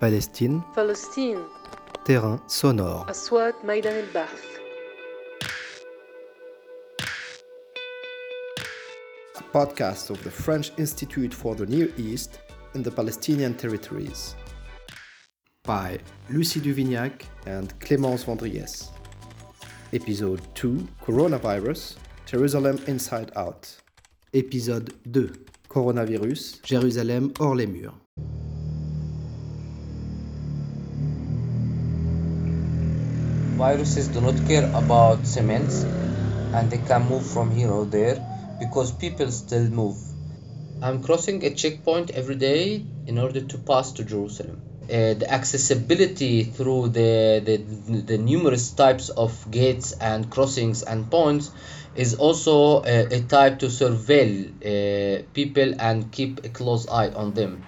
Palestine. Palestine. Terrain sonore. A podcast of the French Institute for the Near East and the Palestinian Territories. By Lucie Duvignac and Clémence Vendries. Épisode 2 Coronavirus Jerusalem Inside Out. Épisode 2 Coronavirus Jérusalem hors les murs. Viruses do not care about cements and they can move from here or there because people still move. I'm crossing a checkpoint every day in order to pass to Jerusalem. Uh, the accessibility through the, the, the numerous types of gates and crossings and points is also a, a type to surveil uh, people and keep a close eye on them.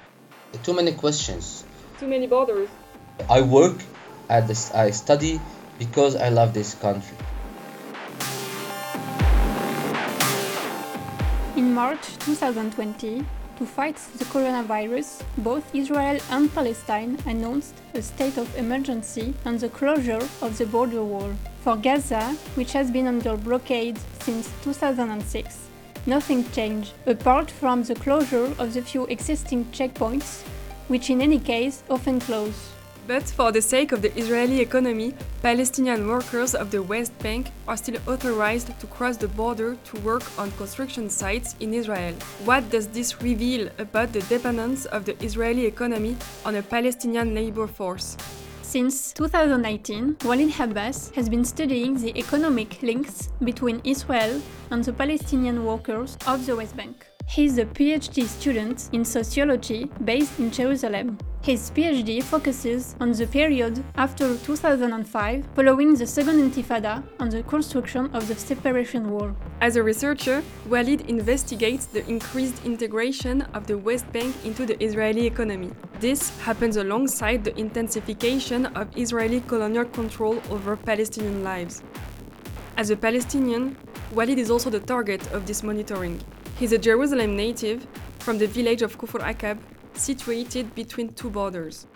Too many questions. Too many borders. I work at this, I study because I love this country. In March 2020, to fight the coronavirus, both Israel and Palestine announced a state of emergency and the closure of the border wall. For Gaza, which has been under blockade since 2006, nothing changed, apart from the closure of the few existing checkpoints, which in any case often close. But for the sake of the Israeli economy, Palestinian workers of the West Bank are still authorized to cross the border to work on construction sites in Israel. What does this reveal about the dependence of the Israeli economy on a Palestinian labor force? Since 2019, Walid Habbas has been studying the economic links between Israel and the Palestinian workers of the West Bank. He is a PhD student in sociology based in Jerusalem. His PhD focuses on the period after 2005, following the Second Intifada and the construction of the separation wall. As a researcher, Walid investigates the increased integration of the West Bank into the Israeli economy. This happens alongside the intensification of Israeli colonial control over Palestinian lives. As a Palestinian, Walid is also the target of this monitoring. He's a Jerusalem native from the village of Kufr Aqab, situated between two borders.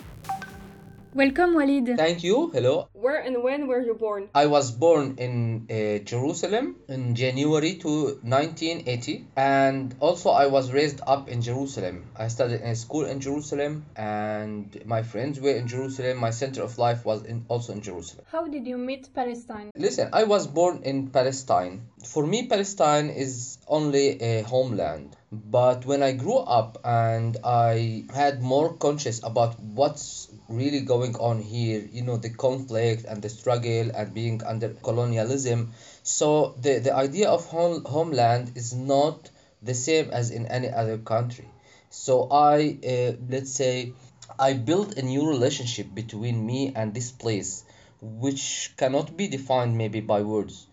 Welcome, Walid. Thank you. Hello. Where and when were you born? I was born in uh, Jerusalem in January to 1980 and also I was raised up in Jerusalem. I studied in a school in Jerusalem and my friends were in Jerusalem. My center of life was in, also in Jerusalem. How did you meet Palestine? Listen, I was born in Palestine. For me, Palestine is only a homeland. But when I grew up and I had more conscious about what's really going on here, you know, the conflict and the struggle and being under colonialism. So the, the idea of home, homeland is not the same as in any other country. So I, uh, let's say, I built a new relationship between me and this place, which cannot be defined maybe by words.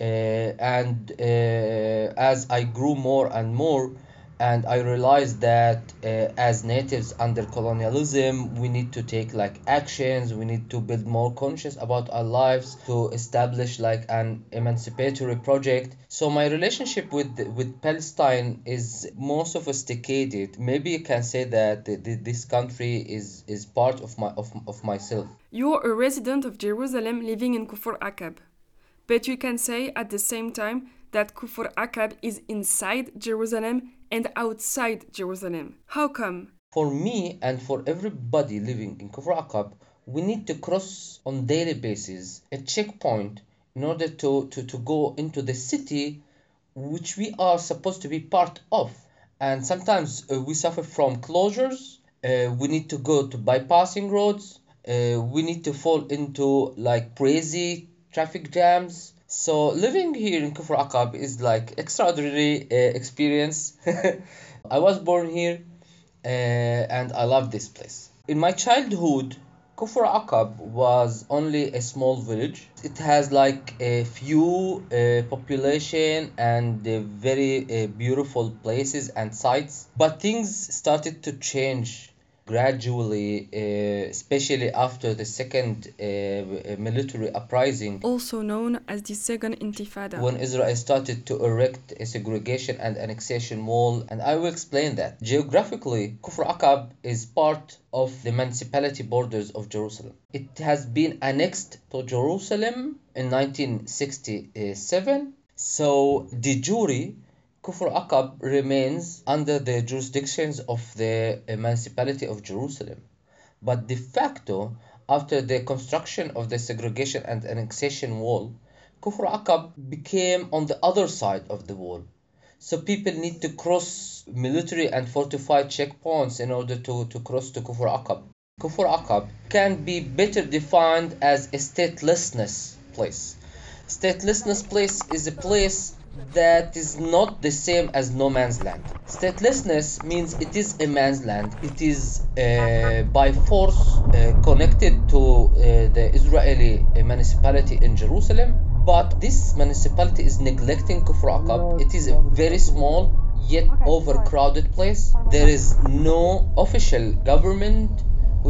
Uh, and uh, as I grew more and more, and I realized that uh, as natives under colonialism, we need to take like actions. We need to build more conscious about our lives to establish like an emancipatory project. So my relationship with with Palestine is more sophisticated. Maybe you can say that the, this country is is part of my of, of myself. You're a resident of Jerusalem living in Kufr Aqab. But you can say at the same time that Kufr Aqab is inside Jerusalem and outside Jerusalem. How come? For me and for everybody living in Kufr Aqab, we need to cross on daily basis a checkpoint in order to, to, to go into the city which we are supposed to be part of. And sometimes uh, we suffer from closures, uh, we need to go to bypassing roads, uh, we need to fall into like crazy traffic jams so living here in Kufr Aqab is like extraordinary uh, experience. I was born here uh, and I love this place. In my childhood, Kufr Aqab was only a small village. It has like a few uh, population and uh, very uh, beautiful places and sites. But things started to change gradually, uh, especially after the second uh, military uprising, also known as the Second Intifada. when Israel started to erect a segregation and annexation wall, and I will explain that. Geographically, Kufr Aqab is part of the municipality borders of Jerusalem. It has been annexed to Jerusalem in 1967, so de jure, Kufr Aqab remains under the jurisdictions of the municipality of Jerusalem. But de facto, after the construction of the segregation and annexation wall, Kufr Aqab became on the other side of the wall. So people need to cross military and fortified checkpoints in order to, to cross to Kufr Aqab. Kufr Aqab can be better defined as a statelessness place. Statelessness place is a place that is not the same as no man's land. Statelessness means it is a man's land. It is uh, by force uh, connected to uh, the Israeli municipality in Jerusalem, but this municipality is neglecting Kufr Aqab. It is a very small yet overcrowded place. There is no official government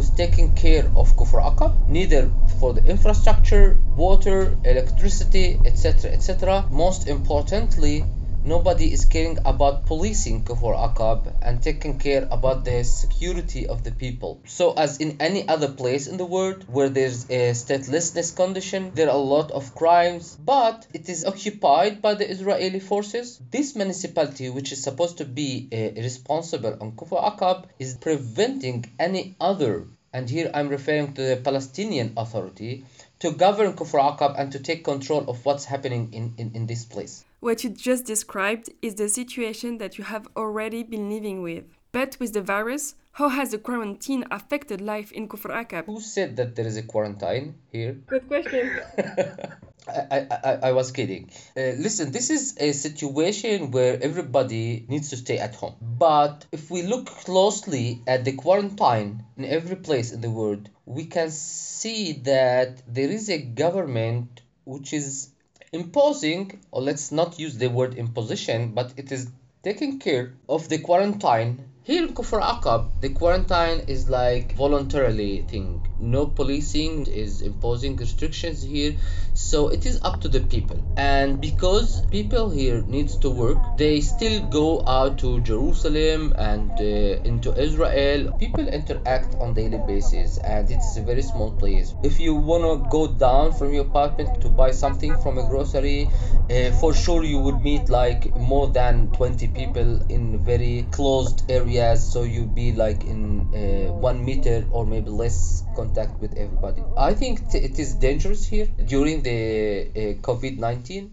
who's taking care of Kufr Aqab, neither for the infrastructure, water, electricity, etc. etc. Most importantly, nobody is caring about policing Kufr Aqab and taking care about the security of the people. So, as in any other place in the world where there's a statelessness condition, there are a lot of crimes, but it is occupied by the Israeli forces. This municipality, which is supposed to be uh, responsible on Kufr Aqab, is preventing any other, and here I'm referring to the Palestinian Authority, to govern Kufr Aqab and to take control of what's happening in, in, in this place. What you just described is the situation that you have already been living with. But with the virus, how has the quarantine affected life in Kufr Aqab? Who said that there is a quarantine here? Good question. I, I, I was kidding. Uh, listen, this is a situation where everybody needs to stay at home. But if we look closely at the quarantine in every place in the world, we can see that there is a government which is imposing, or let's not use the word imposition, but it is taking care of the quarantine. Here in Kufr Aqab, the quarantine is like voluntarily thing. No policing is imposing restrictions here, so it is up to the people. And because people here needs to work, they still go out to Jerusalem and uh, into Israel. People interact on daily basis, and it's a very small place. If you wanna go down from your apartment to buy something from a grocery, uh, for sure you would meet like more than 20 people in very closed areas so you'd be like in uh, one meter or maybe less contact with everybody i think it is dangerous here during the uh, covid-19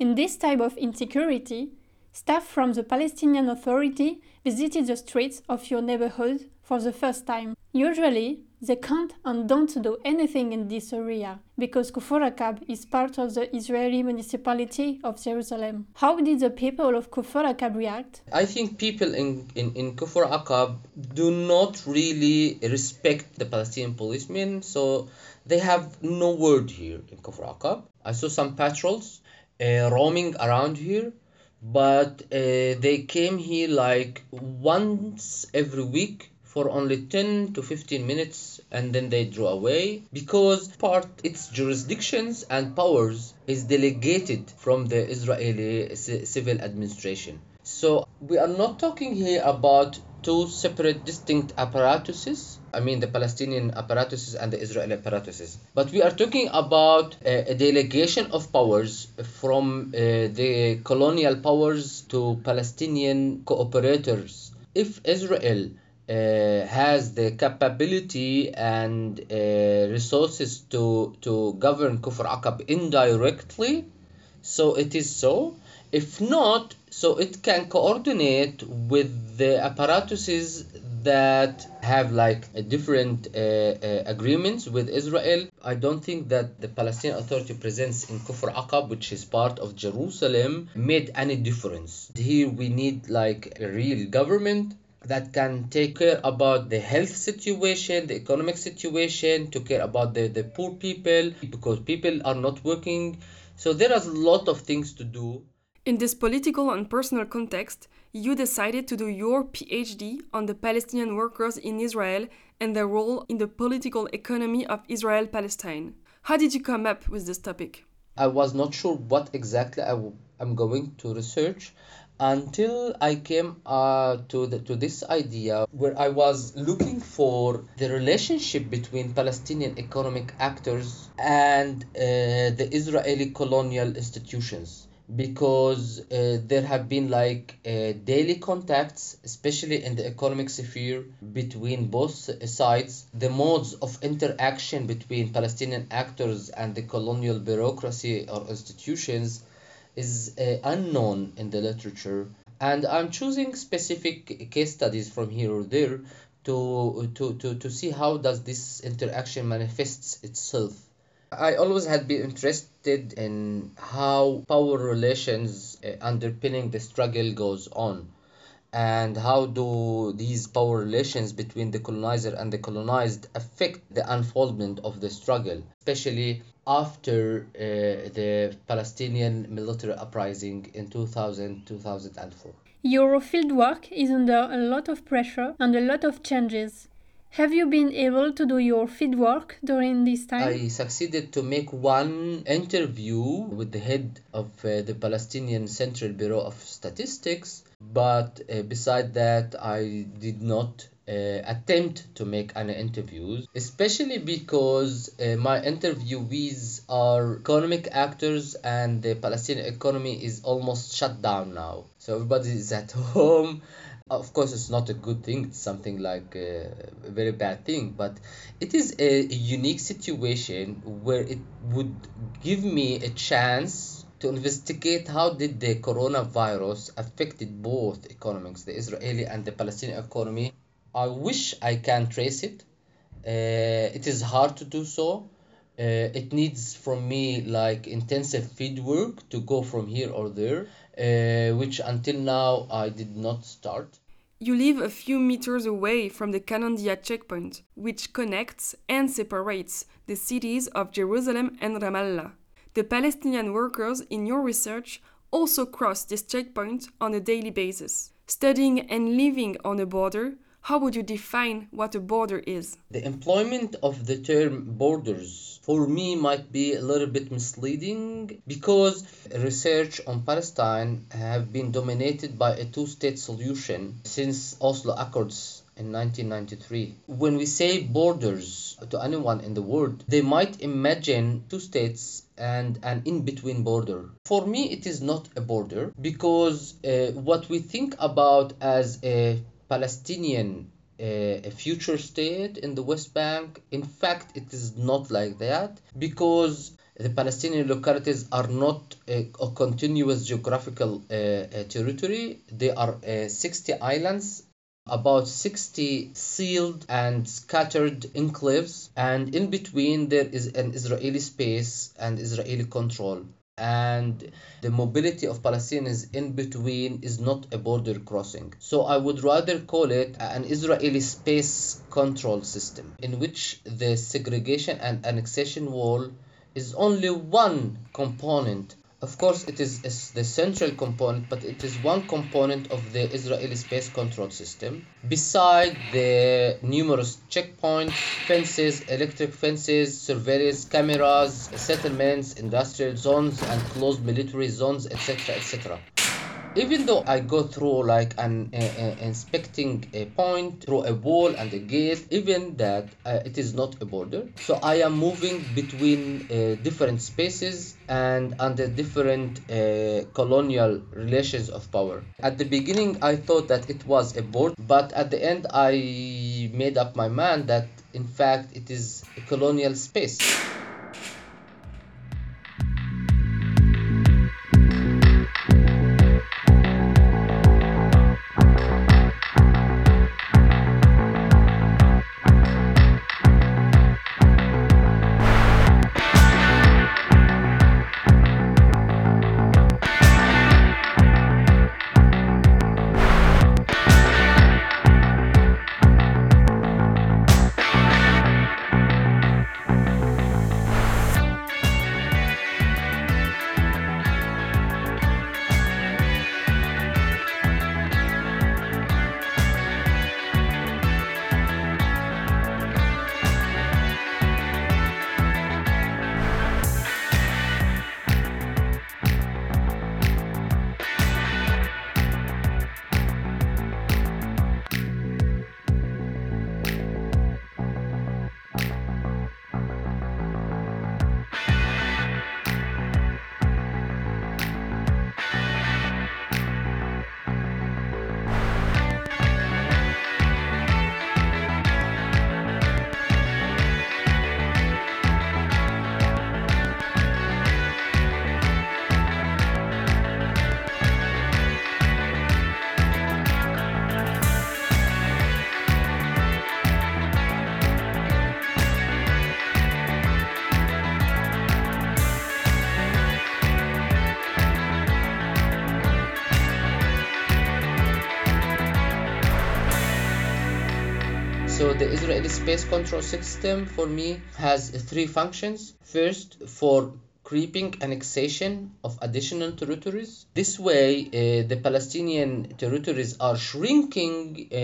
In this type of insecurity, staff from the Palestinian Authority visited the streets of your neighborhood for the first time. Usually, they can't and don't do anything in this area because Kufr Aqab is part of the Israeli municipality of Jerusalem. How did the people of Kufr Aqab react? I think people in, in, in Kufr Aqab do not really respect the Palestinian policemen, so they have no word here in Kufr Aqab. I saw some patrols uh, roaming around here, but uh, they came here like once every week for only 10 to 15 minutes and then they drew away because part its jurisdictions and powers is delegated from the Israeli civil administration. So we are not talking here about two separate distinct apparatuses. I mean the Palestinian apparatuses and the Israeli apparatuses. But we are talking about a, a delegation of powers from uh, the colonial powers to Palestinian cooperators. If Israel has the capability and uh, resources to to govern Kufr Aqab indirectly, so it is so. If not, so it can coordinate with the apparatuses that have like different uh, uh, agreements with Israel. I don't think that the Palestinian Authority presence in Kufr Aqab, which is part of Jerusalem, made any difference. Here we need like a real government that can take care about the health situation, the economic situation, to care about the, the poor people because people are not working. So there is a lot of things to do. In this political and personal context, you decided to do your PhD on the Palestinian workers in Israel and their role in the political economy of Israel Palestine. How did you come up with this topic? I was not sure what exactly I w- I'm going to research until I came uh, to the, to this idea where I was looking for the relationship between Palestinian economic actors and uh, the Israeli colonial institutions. Because uh, there have been like uh, daily contacts especially in the economic sphere between both sides. The modes of interaction between palestinian actors and the colonial bureaucracy or institutions is uh, unknown in the literature. And i'm choosing specific case studies from here or there to to to, to see how does this interaction manifests itself. I always had been interested in how power relations uh, underpinning the struggle goes on and how do these power relations between the colonizer and the colonized affect the unfoldment of the struggle especially after uh, the Palestinian military uprising in 2000 2004 Your fieldwork is under a lot of pressure and a lot of changes. Have you been able to do your fieldwork during this time? I succeeded to make one interview with the head of uh, the Palestinian Central Bureau of Statistics, but uh, beside that, I did not uh, attempt to make any interviews, especially because uh, my interviewees are economic actors and the Palestinian economy is almost shut down now. So everybody is at home of course, it's not a good thing. It's something like a very bad thing, but it is a unique situation where it would give me a chance to investigate how did the coronavirus affected both economics, the Israeli and the Palestinian economy. I wish I can trace it. Uh, it is hard to do so. Uh, it needs from me like intensive field work to go from here or there uh, which until now I did not start. You live a few meters away from the Kalandia checkpoint, which connects and separates the cities of Jerusalem and Ramallah. The Palestinian workers in your research also cross this checkpoint on a daily basis. Studying and living on a border, how would you define what a border is? The employment of the term borders for me might be a little bit misleading because research on Palestine have been dominated by a two-state solution since Oslo Accords in 1993. When we say borders to anyone in the world, they might imagine two states and an in-between border. For me, it is not a border because uh, what we think about as a Palestinian a, a future state in the West Bank. In fact, it is not like that because the Palestinian localities are not a, a continuous geographical uh, uh, territory. They are uh, 60 islands, about 60 sealed and scattered enclaves, and in between there is an Israeli space and Israeli control and the mobility of Palestinians in between is not a border crossing. So I would rather call it an Israeli space control system in which the segregation and annexation wall is only one component of course, it is the central component, but it is one component of the Israeli space control system. Beside the numerous checkpoints, fences, electric fences, surveillance cameras, settlements, industrial zones, and closed military zones, etc., etc even though I go through like an uh, uh, inspecting a point through a wall and a gate, even that uh, it is not a border. So I am moving between uh, different spaces and under different uh, colonial relations of power. At the beginning, I thought that it was a border, but at the end, I made up my mind that in fact it is a colonial space. So the Israeli space control system for me has three functions. First, for creeping annexation of additional territories. This way, uh, the Palestinian territories are shrinking, uh,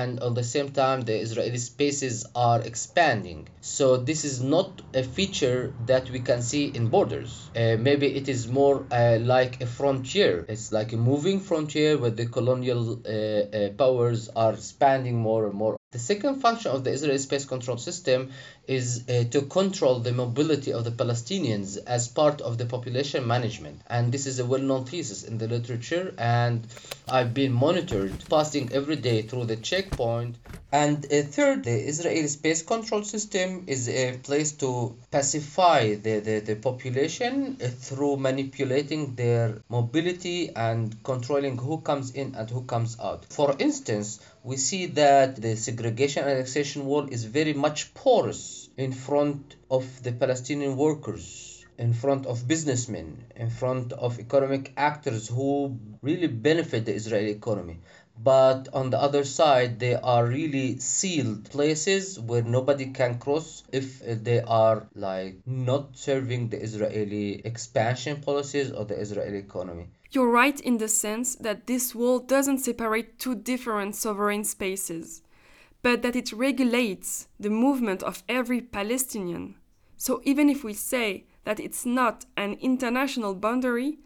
and at the same time, the Israeli spaces are expanding. So, this is not a feature that we can see in borders. Uh, maybe it is more uh, like a frontier. It's like a moving frontier where the colonial uh, uh, powers are expanding more and more the second function of the Israeli space control system is uh, to control the mobility of the Palestinians as part of the population management. And this is a well known thesis in the literature, and I've been monitored, passing every day through the checkpoint. And uh, third, the Israeli space control system is a place to pacify the, the, the population uh, through manipulating their mobility and controlling who comes in and who comes out. For instance, we see that the segregation and annexation wall is very much porous in front of the Palestinian workers, in front of businessmen, in front of economic actors who really benefit the Israeli economy. But on the other side, they are really sealed places where nobody can cross if they are like not serving the Israeli expansion policies or the Israeli economy. You're right in the sense that this wall doesn't separate two different sovereign spaces, but that it regulates the movement of every Palestinian. So even if we say that it's not an international boundary,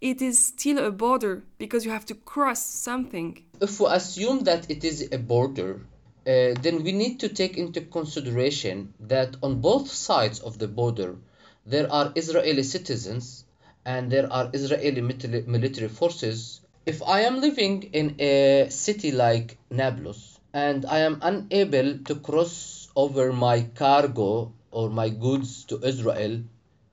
it is still a border because you have to cross something. If we assume that it is a border, uh, then we need to take into consideration that on both sides of the border there are Israeli citizens and there are Israeli military forces. If I am living in a city like Nablus and I am unable to cross over my cargo or my goods to Israel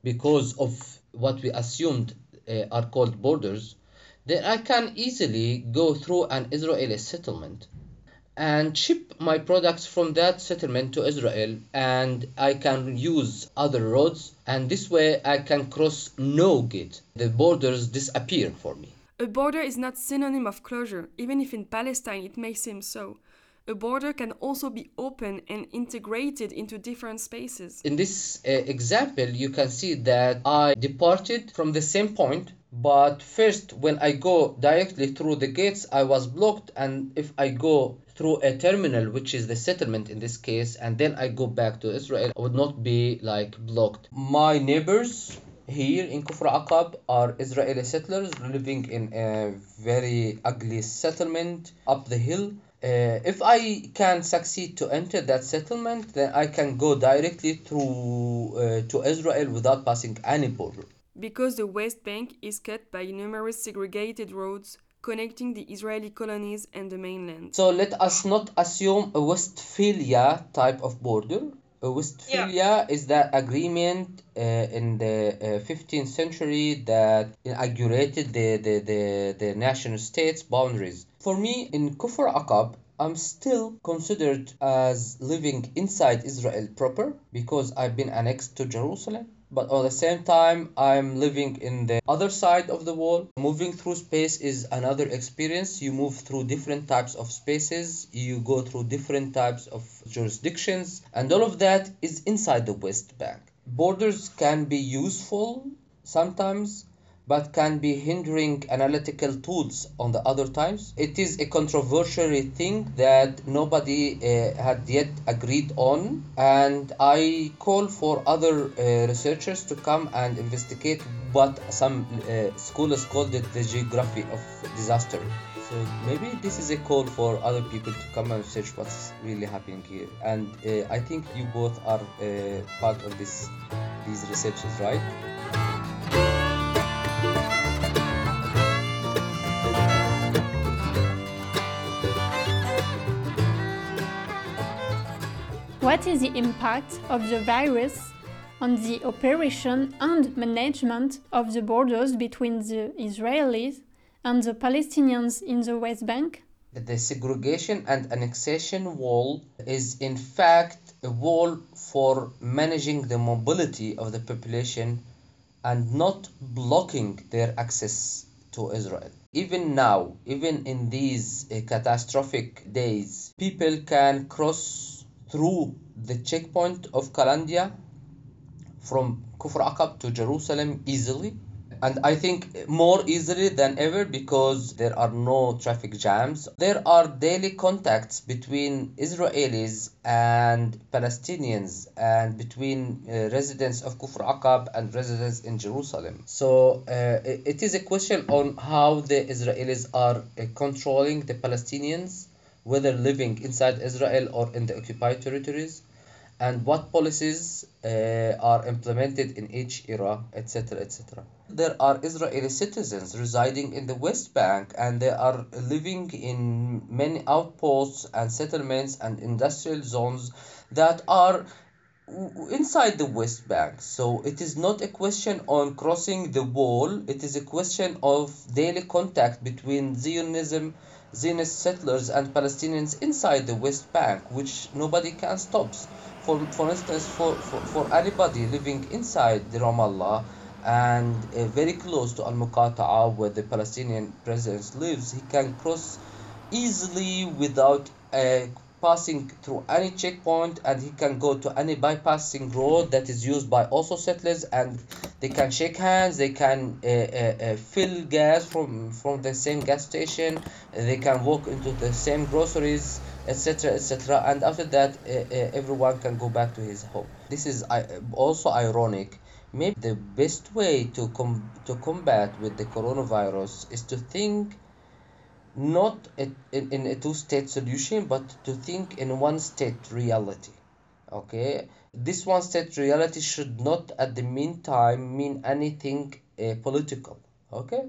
because of what we assumed uh, are called borders, then I can easily go through an Israeli settlement and ship my products from that settlement to Israel and I can use other roads and this way I can cross no gate. The borders disappear for me. A border is not synonym of closure, even if in Palestine it may seem so. A border can also be open and integrated into different spaces. In this uh, example, you can see that I departed from the same point but first when I go directly through the gates I was blocked and if I go through a terminal which is the settlement in this case and then I go back to Israel I would not be like blocked my neighbors here in Kufr Aqab are Israeli settlers living in a very ugly settlement up the hill uh, if I can succeed to enter that settlement then I can go directly through uh, to Israel without passing any border because the West Bank is cut by numerous segregated roads connecting the Israeli colonies and the mainland. So let us not assume a Westphalia type of border. A Westphalia yeah. is that agreement uh, in the uh, 15th century that inaugurated the, the, the, the national states boundaries. For me, in Kufr Aqab, I'm still considered as living inside Israel proper because I've been annexed to Jerusalem. But at the same time i'm living in the other side of the wall moving through space is another experience. You move through different types of spaces. You go through different types of jurisdictions. And all of that is inside the west bank. Borders can be useful sometimes but can be hindering analytical tools on the other times. It is a controversial thing that nobody uh, had yet agreed on, and I call for other uh, researchers to come and investigate what some uh, scholars called it the geography of disaster. So maybe this is a call for other people to come and search what's really happening here. And uh, I think you both are uh, part of this these researches, right? What is the impact of the virus on the operation and management of the borders between the Israelis and the Palestinians in the West Bank? The segregation and annexation wall is in fact a wall for managing the mobility of the population and not blocking their access to Israel. Even now, even in these uh, catastrophic days, people can cross through the checkpoint of Kalandia from Kufr Aqab to Jerusalem easily and I think more easily than ever because there are no traffic jams. There are daily contacts between Israelis and Palestinians and between uh, residents of Kufr Aqab and residents in Jerusalem. So uh, it is a question on how the Israelis are uh, controlling the Palestinians, whether living inside Israel or in the occupied territories and what policies uh, are implemented in each era, etc. etc. There are Israeli citizens residing in the West Bank and they are living in many outposts and settlements and industrial zones that are inside the West Bank. So it is not a question on crossing the wall, it is a question of daily contact between Zionism, Zionist settlers, and Palestinians inside the West Bank, which nobody can stop. For, for instance, for, for, for anybody living inside the Ramallah and uh, very close to Al Muqata'a, where the Palestinian president lives, he can cross easily without uh, passing through any checkpoint and he can go to any bypassing road that is used by also settlers and they can shake hands they can uh, uh, uh, fill gas from from the same gas station they can walk into the same groceries etc etc and after that uh, uh, everyone can go back to his home. This is uh, also ironic. Maybe the best way to com- to combat with the coronavirus is to think not in, in a two state solution but to think in one state reality okay? This one state reality should not at the meantime mean anything uh, political okay?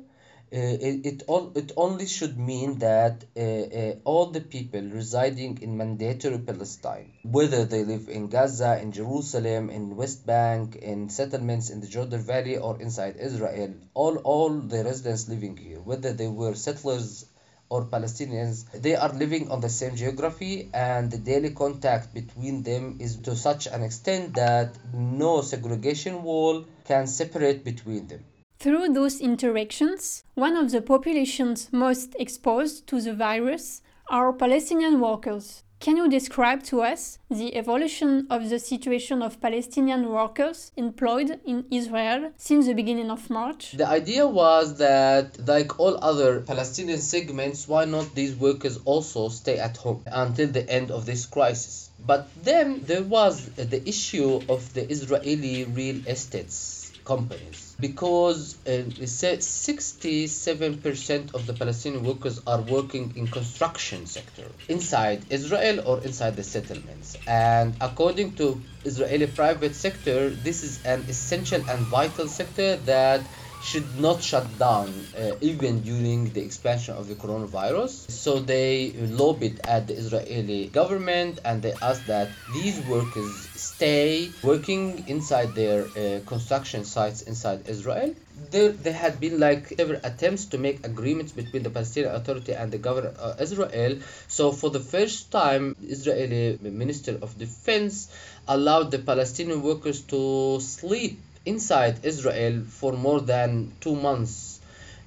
Uh, it, it, all, it only should mean that uh, uh, all the people residing in mandatory Palestine, whether they live in Gaza, in Jerusalem, in West Bank, in settlements in the Jordan Valley or inside Israel, all, all the residents living here, whether they were settlers or Palestinians, they are living on the same geography and the daily contact between them is to such an extent that no segregation wall can separate between them. Through those interactions, one of the populations most exposed to the virus are Palestinian workers. Can you describe to us the evolution of the situation of Palestinian workers employed in Israel since the beginning of March? The idea was that, like all other Palestinian segments, why not these workers also stay at home until the end of this crisis? But then there was the issue of the Israeli real estates companies. Because uh, 67% of the Palestinian workers are working in construction sector inside Israel or inside the settlements. And according to Israeli private sector this is an essential and vital sector that should not shut down uh, even during the expansion of the coronavirus. So they lobbied at the Israeli government and they asked that these workers stay working inside their uh, construction sites inside Israel. There, there had been like several attempts to make agreements between the Palestinian Authority and the government of Israel. So for the first time, Israeli Minister of Defense allowed the Palestinian workers to sleep inside Israel for more than two months.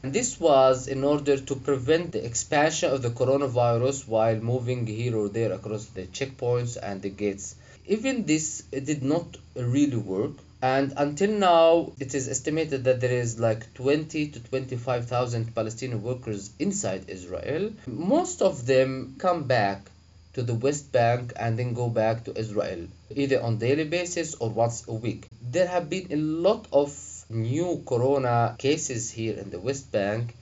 And this was in order to prevent the expansion of the coronavirus while moving here or there across the checkpoints and the gates. Even this did not really work. And until now, it is estimated that there is like 20 to 25,000 Palestinian workers inside Israel. Most of them come back to the West Bank and then go back to Israel, either on daily basis or once a week. There have been a lot of new corona cases here in the West Bank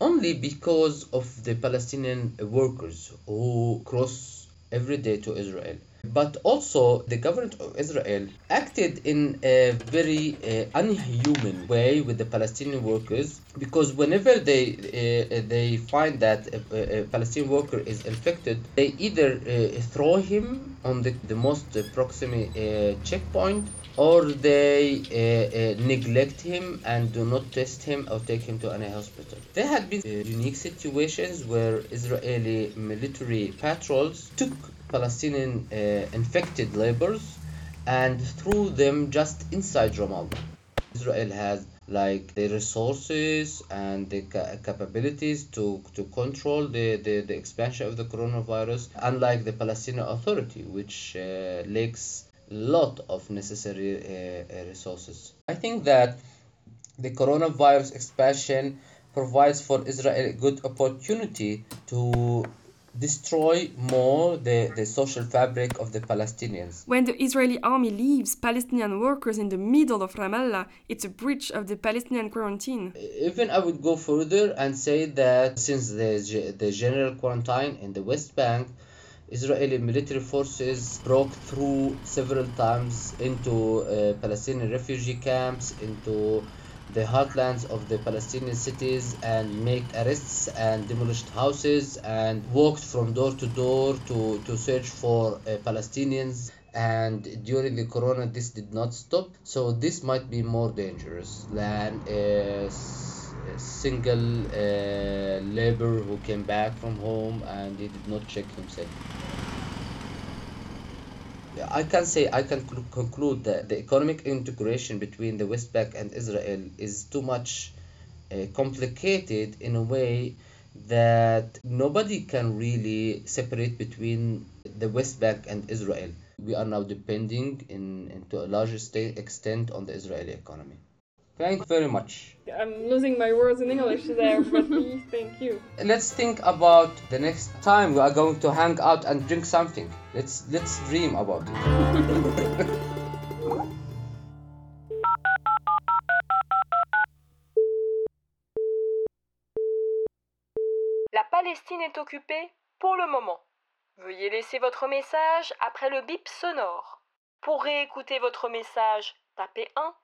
only because of the Palestinian workers who cross every day to Israel. But also, the government of Israel acted in a very uh, unhuman way with the Palestinian workers because whenever they uh, they find that a, a, Palestinian worker is infected, they either uh, throw him on the, the most proximate uh, checkpoint or they uh, uh, neglect him and do not test him or take him to any hospital. There had been unique situations where Israeli military patrols took Palestinian uh, infected laborers and threw them just inside Ramallah. Israel has like the resources and the ca- capabilities to, to control the, the, the expansion of the coronavirus, unlike the Palestinian Authority, which uh, lacks lot of necessary uh, uh, resources. I think that the coronavirus expansion provides for Israel a good opportunity to destroy more the, the social fabric of the Palestinians. When the Israeli army leaves Palestinian workers in the middle of Ramallah, it's a breach of the Palestinian quarantine. Even I would go further and say that since the, the general quarantine in the West Bank, Israeli military forces broke through several times into uh, Palestinian refugee camps, into the heartlands of the Palestinian cities and made arrests and demolished houses and walked from door to door to, to search for uh, Palestinians. And during the corona this did not stop. So this might be more dangerous than a single uh, labor who came back from home and he did not check himself I can say I can cl- conclude that the economic integration between the West Bank and Israel is too much uh, complicated in a way that nobody can really separate between the West Bank and Israel. We are now depending in, in to a larger extent on the Israeli economy. Thank you very much. I'm losing my words in English there, but please, thank you. Let's think about the next time we are going to hang out and drink something. Let's let's dream about it. La Palestine est occupée pour le moment. Veuillez laisser votre message après le bip sonore. Pour réécouter votre message, tapez 1.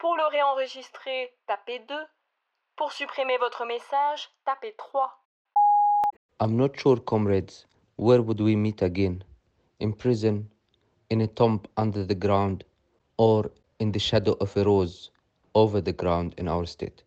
Pour le réenregistrer, tapez 2. Pour supprimer votre message, tapez 3. I'm not sure, comrades, where would we meet again? In prison, in a tomb under the ground, or in the shadow of a rose over the ground in our state?